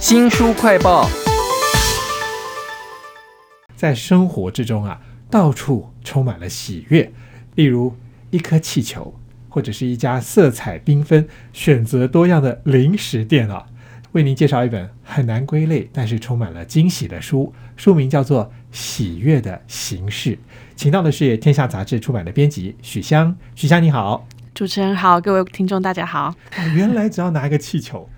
新书快报，在生活之中啊，到处充满了喜悦。例如一颗气球，或者是一家色彩缤纷、选择多样的零食店啊。为您介绍一本很难归类，但是充满了惊喜的书，书名叫做《喜悦的形式》。请到的是天下杂志出版的编辑许香。许香你好，主持人好，各位听众大家好。原来只要拿一个气球。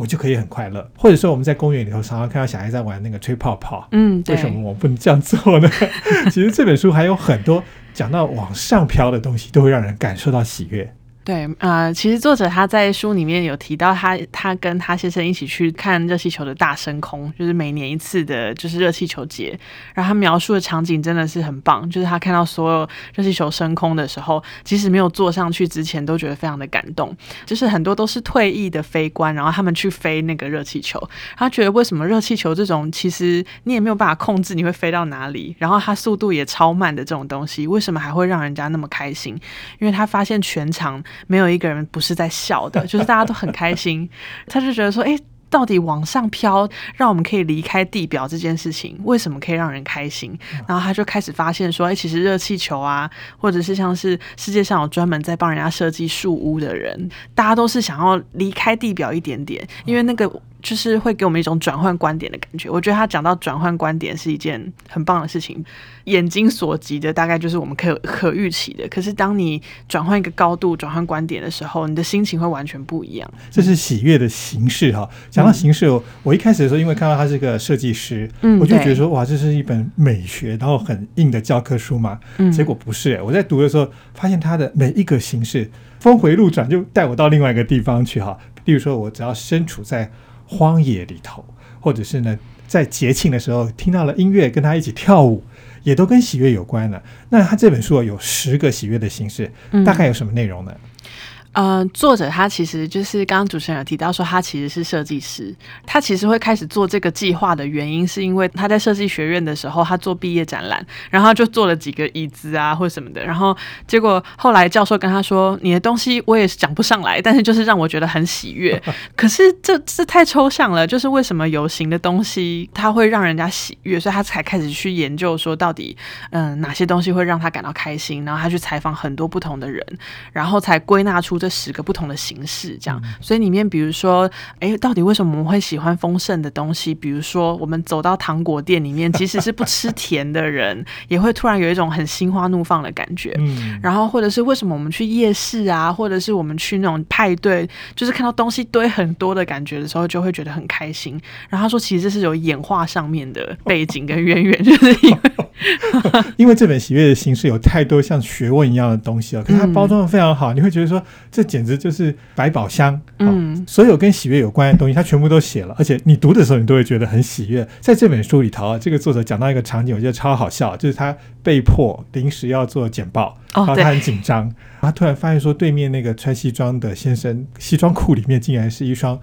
我就可以很快乐，或者说我们在公园里头常常看到小孩在玩那个吹泡泡，嗯，为什么我不能这样做呢？其实这本书还有很多讲到往上飘的东西，都会让人感受到喜悦。对，呃，其实作者他在书里面有提到，他他跟他先生一起去看热气球的大升空，就是每年一次的，就是热气球节。然后他描述的场景真的是很棒，就是他看到所有热气球升空的时候，即使没有坐上去之前，都觉得非常的感动。就是很多都是退役的飞官，然后他们去飞那个热气球，他觉得为什么热气球这种其实你也没有办法控制你会飞到哪里，然后它速度也超慢的这种东西，为什么还会让人家那么开心？因为他发现全场。没有一个人不是在笑的，就是大家都很开心。他就觉得说，哎，到底往上飘，让我们可以离开地表这件事情，为什么可以让人开心？然后他就开始发现说，哎，其实热气球啊，或者是像是世界上有专门在帮人家设计树屋的人，大家都是想要离开地表一点点，因为那个。就是会给我们一种转换观点的感觉。我觉得他讲到转换观点是一件很棒的事情。眼睛所及的大概就是我们可可预期的，可是当你转换一个高度、转换观点的时候，你的心情会完全不一样。这是喜悦的形式哈。讲到形式，我一开始的时候，因为看到他是个设计师，我就觉得说哇，这是一本美学，然后很硬的教科书嘛。结果不是，我在读的时候发现他的每一个形式峰回路转，就带我到另外一个地方去哈。例如说，我只要身处在荒野里头，或者是呢，在节庆的时候听到了音乐，跟他一起跳舞，也都跟喜悦有关的。那他这本书有十个喜悦的形式，大概有什么内容呢？呃，作者他其实就是刚刚主持人有提到说，他其实是设计师。他其实会开始做这个计划的原因，是因为他在设计学院的时候，他做毕业展览，然后就做了几个椅子啊或者什么的。然后结果后来教授跟他说：“你的东西我也是讲不上来，但是就是让我觉得很喜悦。可是这这太抽象了，就是为什么有形的东西它会让人家喜悦？所以他才开始去研究说，到底嗯哪些东西会让他感到开心。然后他去采访很多不同的人，然后才归纳出。这十个不同的形式，这样，所以里面比如说，哎，到底为什么我们会喜欢丰盛的东西？比如说，我们走到糖果店里面，即使是不吃 甜的人，也会突然有一种很心花怒放的感觉。嗯，然后或者是为什么我们去夜市啊，或者是我们去那种派对，就是看到东西堆很多的感觉的时候，就会觉得很开心。然后他说，其实这是有演化上面的背景跟渊源，就是因为 因为这本喜悦的形式有太多像学问一样的东西了，可是它包装的非常好，你会觉得说。这简直就是百宝箱，嗯，所有跟喜悦有关的东西，他全部都写了，而且你读的时候，你都会觉得很喜悦。在这本书里头啊，这个作者讲到一个场景，我觉得超好笑，就是他被迫临时要做简报，然后他很紧张，他突然发现说，对面那个穿西装的先生，西装裤里面竟然是一双。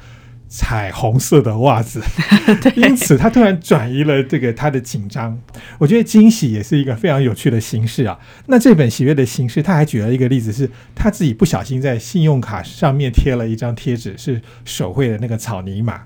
彩虹色的袜子，因此他突然转移了这个他的紧张。我觉得惊喜也是一个非常有趣的形式啊。那这本喜悦的形式，他还举了一个例子，是他自己不小心在信用卡上面贴了一张贴纸，是手绘的那个草泥马。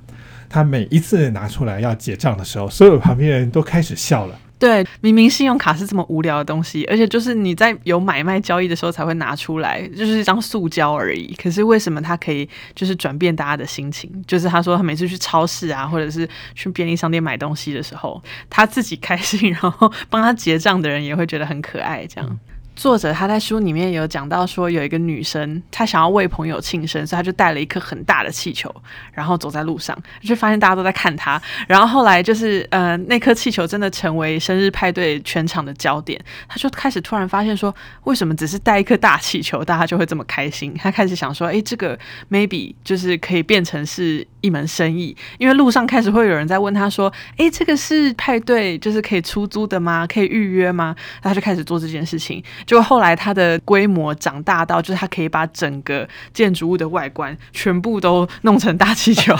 他每一次拿出来要结账的时候，所有旁边人都开始笑了。对，明明信用卡是这么无聊的东西，而且就是你在有买卖交易的时候才会拿出来，就是一张塑胶而已。可是为什么它可以就是转变大家的心情？就是他说他每次去超市啊，或者是去便利商店买东西的时候，他自己开心，然后帮他结账的人也会觉得很可爱，这样。作者他在书里面有讲到说，有一个女生，她想要为朋友庆生，所以她就带了一颗很大的气球，然后走在路上，就发现大家都在看她。然后后来就是，呃，那颗气球真的成为生日派对全场的焦点。她就开始突然发现说，为什么只是带一颗大气球，大家就会这么开心？她开始想说，哎，这个 maybe 就是可以变成是一门生意，因为路上开始会有人在问她说，哎，这个是派对，就是可以出租的吗？可以预约吗？她就开始做这件事情。就后来它的规模长大到，就是它可以把整个建筑物的外观全部都弄成大气球。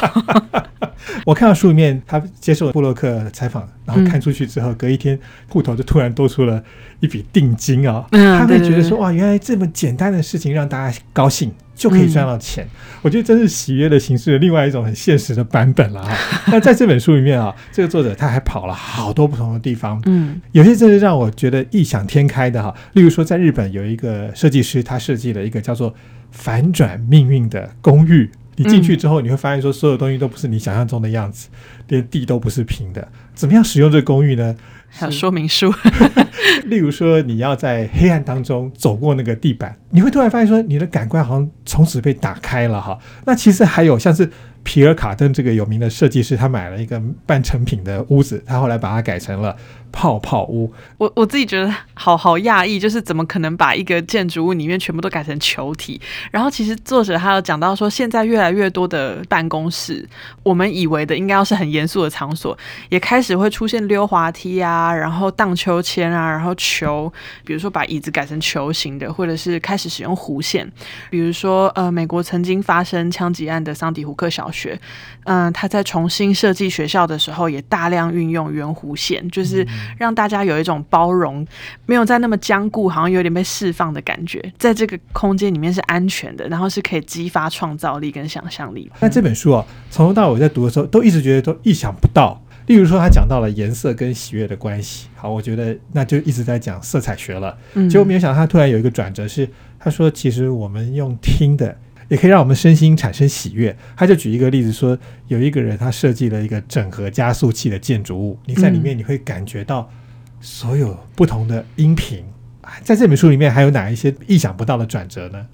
我看到书里面，他接受布洛克采访，然后看出去之后，隔一天户头就突然多出了一笔定金啊！他会觉得说：“哇，原来这么简单的事情让大家高兴。”就可以赚到钱。我觉得这是喜悦的形式的另外一种很现实的版本了哈。那在这本书里面啊，这个作者他还跑了好多不同的地方，嗯，有些真是让我觉得异想天开的哈。例如说，在日本有一个设计师，他设计了一个叫做“反转命运”的公寓。你进去之后，你会发现说，所有东西都不是你想象中的样子，连地都不是平的。怎么样使用这个公寓呢？还有说明书。例如说，你要在黑暗当中走过那个地板，你会突然发现说，你的感官好像从此被打开了哈。那其实还有像是。皮尔卡登这个有名的设计师，他买了一个半成品的屋子，他后来把它改成了泡泡屋。我我自己觉得好好讶异，就是怎么可能把一个建筑物里面全部都改成球体？然后其实作者还有讲到说，现在越来越多的办公室，我们以为的应该要是很严肃的场所，也开始会出现溜滑梯啊，然后荡秋千啊，然后球，比如说把椅子改成球形的，或者是开始使用弧线。比如说，呃，美国曾经发生枪击案的桑迪胡克小。学，嗯，他在重新设计学校的时候，也大量运用圆弧线，就是让大家有一种包容，没有在那么僵固，好像有点被释放的感觉，在这个空间里面是安全的，然后是可以激发创造力跟想象力。那这本书啊，从头到尾在读的时候，都一直觉得都意想不到。例如说，他讲到了颜色跟喜悦的关系，好，我觉得那就一直在讲色彩学了。结果没有想到，他突然有一个转折，是他说，其实我们用听的。也可以让我们身心产生喜悦。他就举一个例子说，有一个人他设计了一个整合加速器的建筑物，你在里面你会感觉到所有不同的音频。在这本书里面还有哪一些意想不到的转折呢？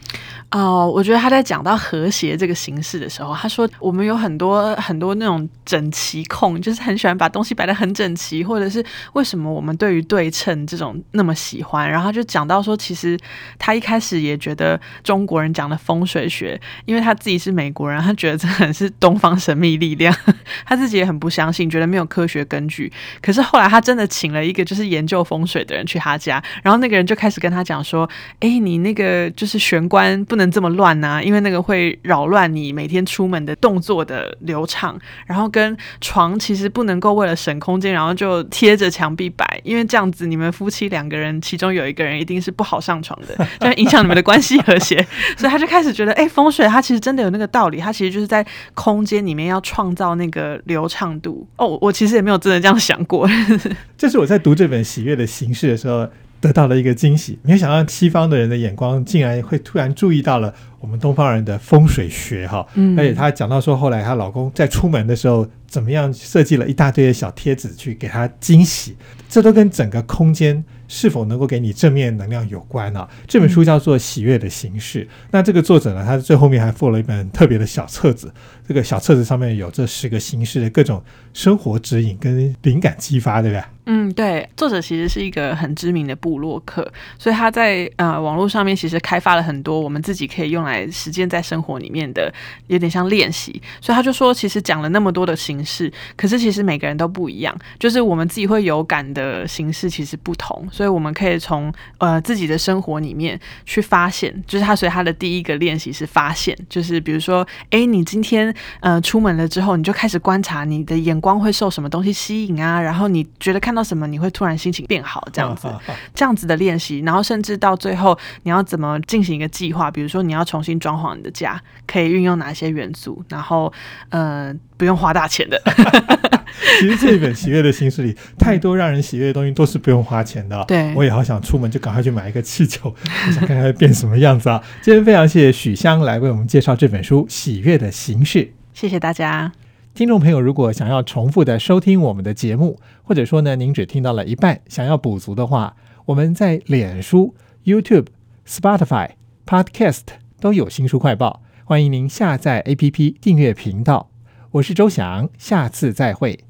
哦，我觉得他在讲到和谐这个形式的时候，他说我们有很多很多那种整齐控，就是很喜欢把东西摆得很整齐，或者是为什么我们对于对称这种那么喜欢？然后就讲到说，其实他一开始也觉得中国人讲的风水学，因为他自己是美国人，他觉得这很是东方神秘力量，他自己也很不相信，觉得没有科学根据。可是后来他真的请了一个就是研究风水的人去他家，然后那个人就开始跟他讲说：“哎，你那个就是玄关不。”不能这么乱呐，因为那个会扰乱你每天出门的动作的流畅。然后跟床其实不能够为了省空间，然后就贴着墙壁摆，因为这样子你们夫妻两个人其中有一个人一定是不好上床的，就影响你们的关系和谐。所以他就开始觉得，哎，风水它其实真的有那个道理，它其实就是在空间里面要创造那个流畅度。哦，我其实也没有真的这样想过。这是我在读这本《喜悦的形式》的时候。得到了一个惊喜，没有想到西方的人的眼光竟然会突然注意到了我们东方人的风水学哈，嗯而且她讲到说，后来她老公在出门的时候怎么样设计了一大堆的小贴纸去给她惊喜，这都跟整个空间是否能够给你正面能量有关啊。这本书叫做《喜悦的形式》，那这个作者呢，他最后面还附了一本特别的小册子，这个小册子上面有这十个形式的各种生活指引跟灵感激发，对不对？嗯，对，作者其实是一个很知名的部落客，所以他在呃网络上面其实开发了很多我们自己可以用来实践在生活里面的，有点像练习。所以他就说，其实讲了那么多的形式，可是其实每个人都不一样，就是我们自己会有感的形式其实不同，所以我们可以从呃自己的生活里面去发现。就是他，所以他的第一个练习是发现，就是比如说，哎，你今天呃出门了之后，你就开始观察你的眼光会受什么东西吸引啊，然后你觉得看。到什么你会突然心情变好？这样子，这样子的练习，然后甚至到最后，你要怎么进行一个计划？比如说，你要重新装潢你的家，可以运用哪些元素？然后，呃，不用花大钱的。其实这一本喜悦的形式里，太多让人喜悦的东西都是不用花钱的。对，我也好想出门就赶快去买一个气球，想看看会变什么样子啊！今天非常谢谢许香来为我们介绍这本书《喜悦的形式》，谢谢大家。听众朋友，如果想要重复的收听我们的节目，或者说呢，您只听到了一半，想要补足的话，我们在脸书、YouTube、Spotify、Podcast 都有新书快报，欢迎您下载 APP 订阅频道。我是周翔，下次再会。